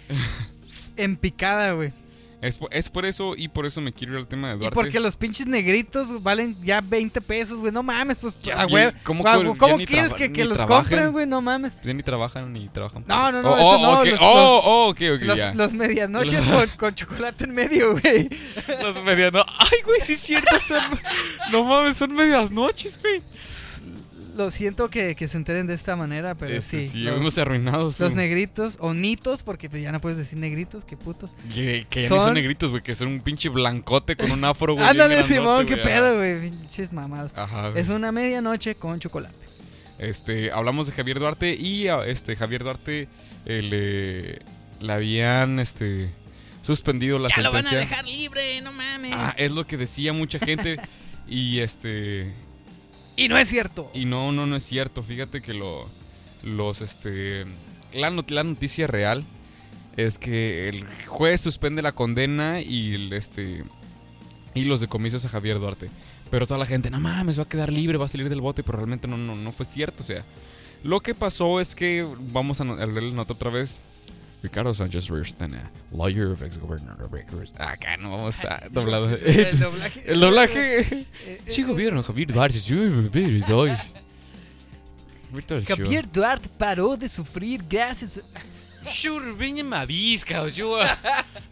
en picada, güey. Es, es por eso y por eso me quiero ir al tema de Y Duarte. porque los pinches negritos valen ya 20 pesos, güey. No mames, pues, Ya, y güey. ¿cómo ¿Cómo, quieres que, que los trabajan? compren, güey? No mames. Ya ni trabajan ni trabajan. No, no, no, Oh, eso oh, no, ok. los- oh, oh, ok, ok, Los, ya. los medianoches con, con chocolate en medio, güey. Los medianos. Ay, güey, sí es cierto. Son... no mames, son medias noches, güey. Lo siento que, que se enteren de esta manera, pero Este, sí. sí, los, hemos arruinado su... los negritos, o nitos, porque pues, ya no puedes decir negritos, qué putos. Que, que ya son son- negritos, güey, que son un pinche blancote con un afro, güey. Ándale, grandote, Simón, qué pedo, güey. Pinches mamadas. Ajá, güey. Es una medianoche con chocolate. Este, hablamos de Javier Duarte y a este Javier Duarte eh, le, le habían este suspendido la Ya lo van a sentencia. dejar libre, no mames. Ah, es lo que decía mucha gente. Y este. Y no es cierto. Y no, no, no es cierto. Fíjate que lo, los, este, la, not- la noticia real es que el juez suspende la condena y el, este, y los decomisos a Javier Duarte. Pero toda la gente, no mames, va a quedar libre, va a salir del bote, pero realmente no, no, no fue cierto. O sea, lo que pasó es que, vamos a leer la nota otra vez. Ricardo Sánchez Reyes-Tana, lawyer of ex-governor of Rikers. Acá no vamos a doblado. El doblaje. El doblaje. Eh, eh, Sí, gobierno, Javier Duarte. Javier Duarte. Paró de sufrir gracias a... Venha mavisca.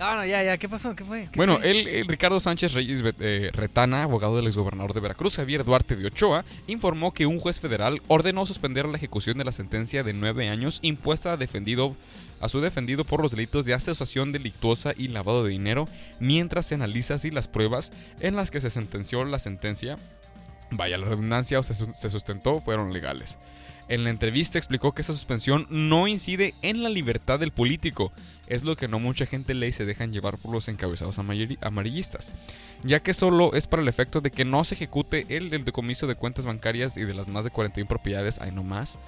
No, no, ya, ya, ¿qué pasó? ¿Qué fue? ¿Qué Bueno, fue? eh, Ricardo Sánchez Reyes eh, Retana, abogado del exgobernador de Veracruz, Javier Duarte de Ochoa, informó que un juez federal ordenó suspender la ejecución de la sentencia de nueve años impuesta a, defendido, a su defendido por los delitos de asociación delictuosa y lavado de dinero, mientras se analiza si las pruebas en las que se sentenció la sentencia, vaya la redundancia, o se sustentó, fueron legales. En la entrevista explicó que esa suspensión no incide en la libertad del político, es lo que no mucha gente lee y se dejan llevar por los encabezados amarillistas, ya que solo es para el efecto de que no se ejecute el, el decomiso de cuentas bancarias y de las más de 41 propiedades, hay no más,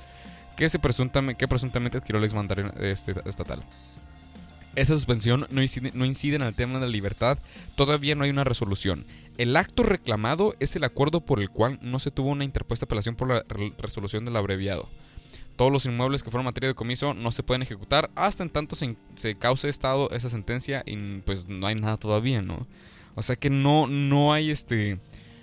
que, se presuntamente, que presuntamente adquirió el exmandario este, estatal. Esa suspensión no incide, no incide en el tema de la libertad, todavía no hay una resolución. El acto reclamado es el acuerdo por el cual no se tuvo una interpuesta apelación por la re- resolución del abreviado. Todos los inmuebles que fueron materia de comiso no se pueden ejecutar hasta en tanto se, se cause estado esa sentencia y pues no hay nada todavía, ¿no? O sea que no, no hay este...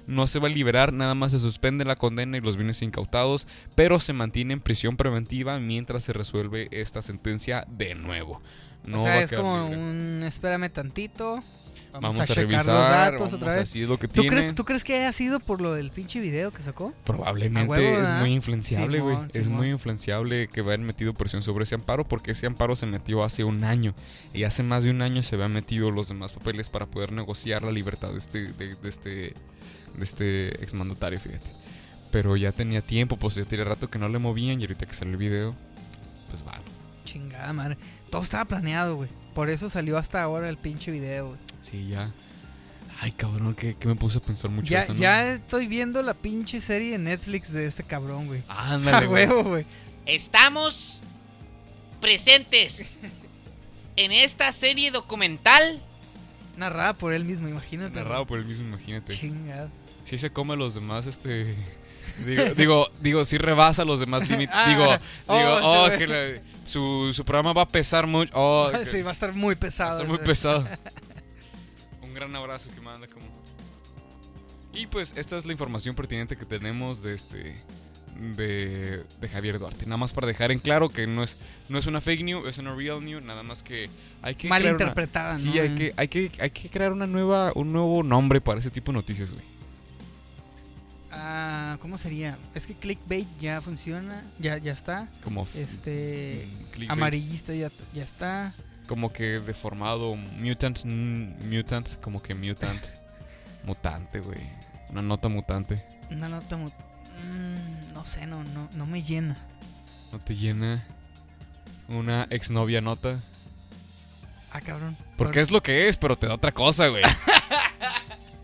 No se va a liberar, nada más se suspende la condena y los bienes incautados, pero se mantiene en prisión preventiva mientras se resuelve esta sentencia de nuevo. No o va sea, a es quedar como libre. un espérame tantito. Vamos, Vamos, a, revisar, los datos otra vez. decir lo que ¿Tú tiene. crees, ¿Tú crees que haya sido por lo del pinche video que sacó? Probablemente huevo, es muy influenciable, güey. Es muy influenciable que hayan metido presión sobre ese amparo porque ese amparo se metió hace un año. Y hace más de un año se habían metido los demás papeles para poder negociar la libertad de este, de, de este, de este exmandatario, fíjate. Pero ya tenía tiempo, pues ya tenía rato que no le movían y ahorita que salió el video, pues vale. Chingada madre. Todo estaba planeado, güey. Por eso salió hasta ahora el pinche video, güey. Sí, ya. Ay, cabrón, que, me puse a pensar mucho Ya, eso, ¿no? ya estoy viendo la pinche serie en Netflix de este cabrón, güey. Ándale, A güey. huevo, güey. Estamos presentes en esta serie documental. Narrada por él mismo, imagínate. Narrado por él mismo, imagínate. Chingada. Sí se come a los demás, este... Digo, digo, digo, sí rebasa los demás límites. Ah, digo, oh, digo, oh, güey. que la- su, su programa va a pesar mucho. Oh, que- sí, va a estar muy va a pesado. estar muy pesado. Un gran abrazo que manda como... Y pues esta es la información pertinente que tenemos de este... De, de Javier Duarte. Nada más para dejar en claro que no es, no es una fake news, es una real news. Nada más que hay que Mal crear una- interpretada, ¿no? Sí, hay que, hay que, hay que crear una nueva, un nuevo nombre para ese tipo de noticias, güey. Ah, ¿cómo sería? Es que clickbait ya funciona, ya, ya está. Como Este mm, clickbait. amarillista ya, ya está. Como que deformado, mutant, mm, mutant, como que mutant, mutante, güey. Una nota mutante. Una nota mu- mm, no sé, no, no, no me llena. No te llena una exnovia nota. Ah, cabrón. Porque es lo que es, pero te da otra cosa, güey.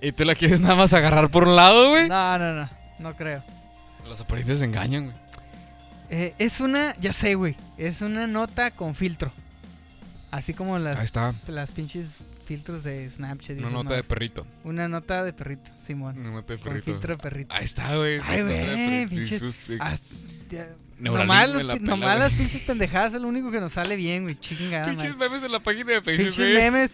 y te la quieres nada más agarrar por un lado, güey. No, no, no, no creo. Las apariencias engañan, güey. Eh, es una, ya sé, güey. Es una nota con filtro. Así como las, Ahí está. las pinches filtros de Snapchat. y Una nota de perrito. Una nota de perrito, Simón. Una nota de Con perrito. filtro de perrito. Ahí está, güey. Ay, güey, pinches- Jesús, eh, Ah, Neuralink nomás los la pela, las pinches pendejadas es lo único que nos sale bien, güey. Chingada. Pinches memes en la página de Facebook, Pinches memes.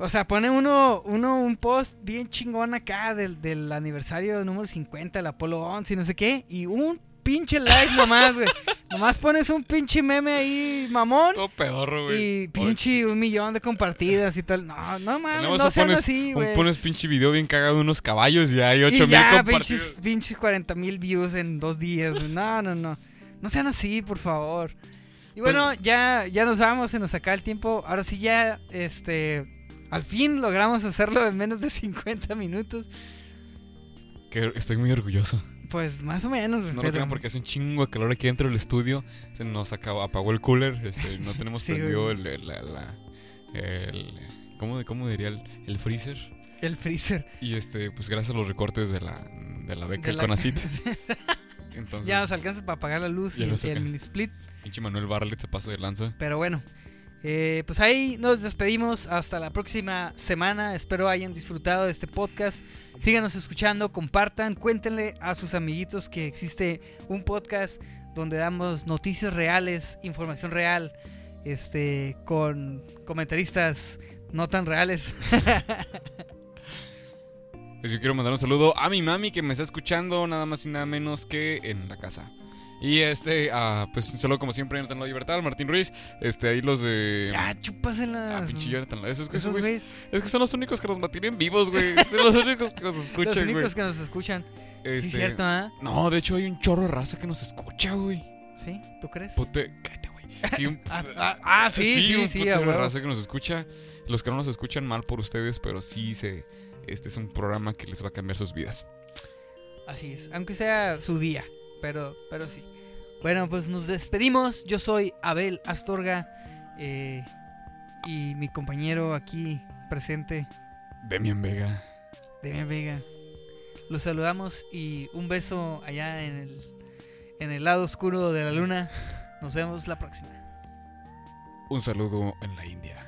O sea, pone uno, uno un post bien chingón acá del, del aniversario número 50 del Apolo 11 y no sé qué. Y un pinche like nomás, güey. nomás pones un pinche meme ahí, mamón. Todo pedorro, güey. Y pinche un millón de compartidas y tal. No, no mames, no sean pones, así, un- güey. pones pinche video bien cagado de unos caballos y hay Y 8 mil ya, compartidos. pinches, pinches 40 mil views en dos días. güey. No, no, no. No sean así, por favor. Y bueno, Pues- ya, ya nos vamos, se nos acaba el tiempo. Ahora sí ya, este... Al fin logramos hacerlo en menos de 50 minutos. Que estoy muy orgulloso. Pues más o menos. No lo crean porque hace un chingo de calor aquí dentro del estudio. Se nos acabó, apagó el cooler. Este, no tenemos Sí, prendido el, el- la- la- el- ¿cómo, ¿Cómo diría? El, el freezer. El freezer. Y este, pues gracias a los recortes de la, de la beca De del la- Conacit. Entonces, ya nos alcanza para pagar la luz y, el mini split. pinche Manuel Barlet se pasa de lanza. Pero bueno, eh, pues ahí nos despedimos. Hasta la próxima semana. Espero hayan disfrutado de este podcast. Síganos escuchando, compartan, cuéntenle a sus amiguitos que existe un podcast donde damos noticias reales, información real, este, con comentaristas no tan reales. Pues yo quiero mandar un saludo a mi mami que me está escuchando nada más y nada menos que en la casa. Y este, ah, pues un saludo como siempre Jonathan La Libertad, Martín Ruiz, este, ahí los de... ya, chúpaselas. Ah, pinche Jonathan, esos, Esos esos güeyes- Es que son los únicos que nos mantienen vivos, güey. Son los únicos que nos los escuchan, güey. únicos que nos escuchan. Sí, Este, cierto, ¿ah? No, de hecho hay un chorro de raza que nos escucha, güey. ¿Sí? ¿Tú crees? Pute... Cállate, güey. Sí, un... Ah, ah, ah, sí, sí, un sí, putero de raza que nos escucha. Los que no nos escuchan mal por ustedes, pero sí se... Este es un programa que les va a cambiar sus vidas. Así es, aunque sea su día, pero, pero sí. Bueno, pues nos despedimos. Yo soy Abel Astorga eh, y mi compañero aquí presente, Demian Vega. Demian Vega. Los saludamos y un beso allá en el, en el lado oscuro de la luna. Nos vemos la próxima. Un saludo en la India.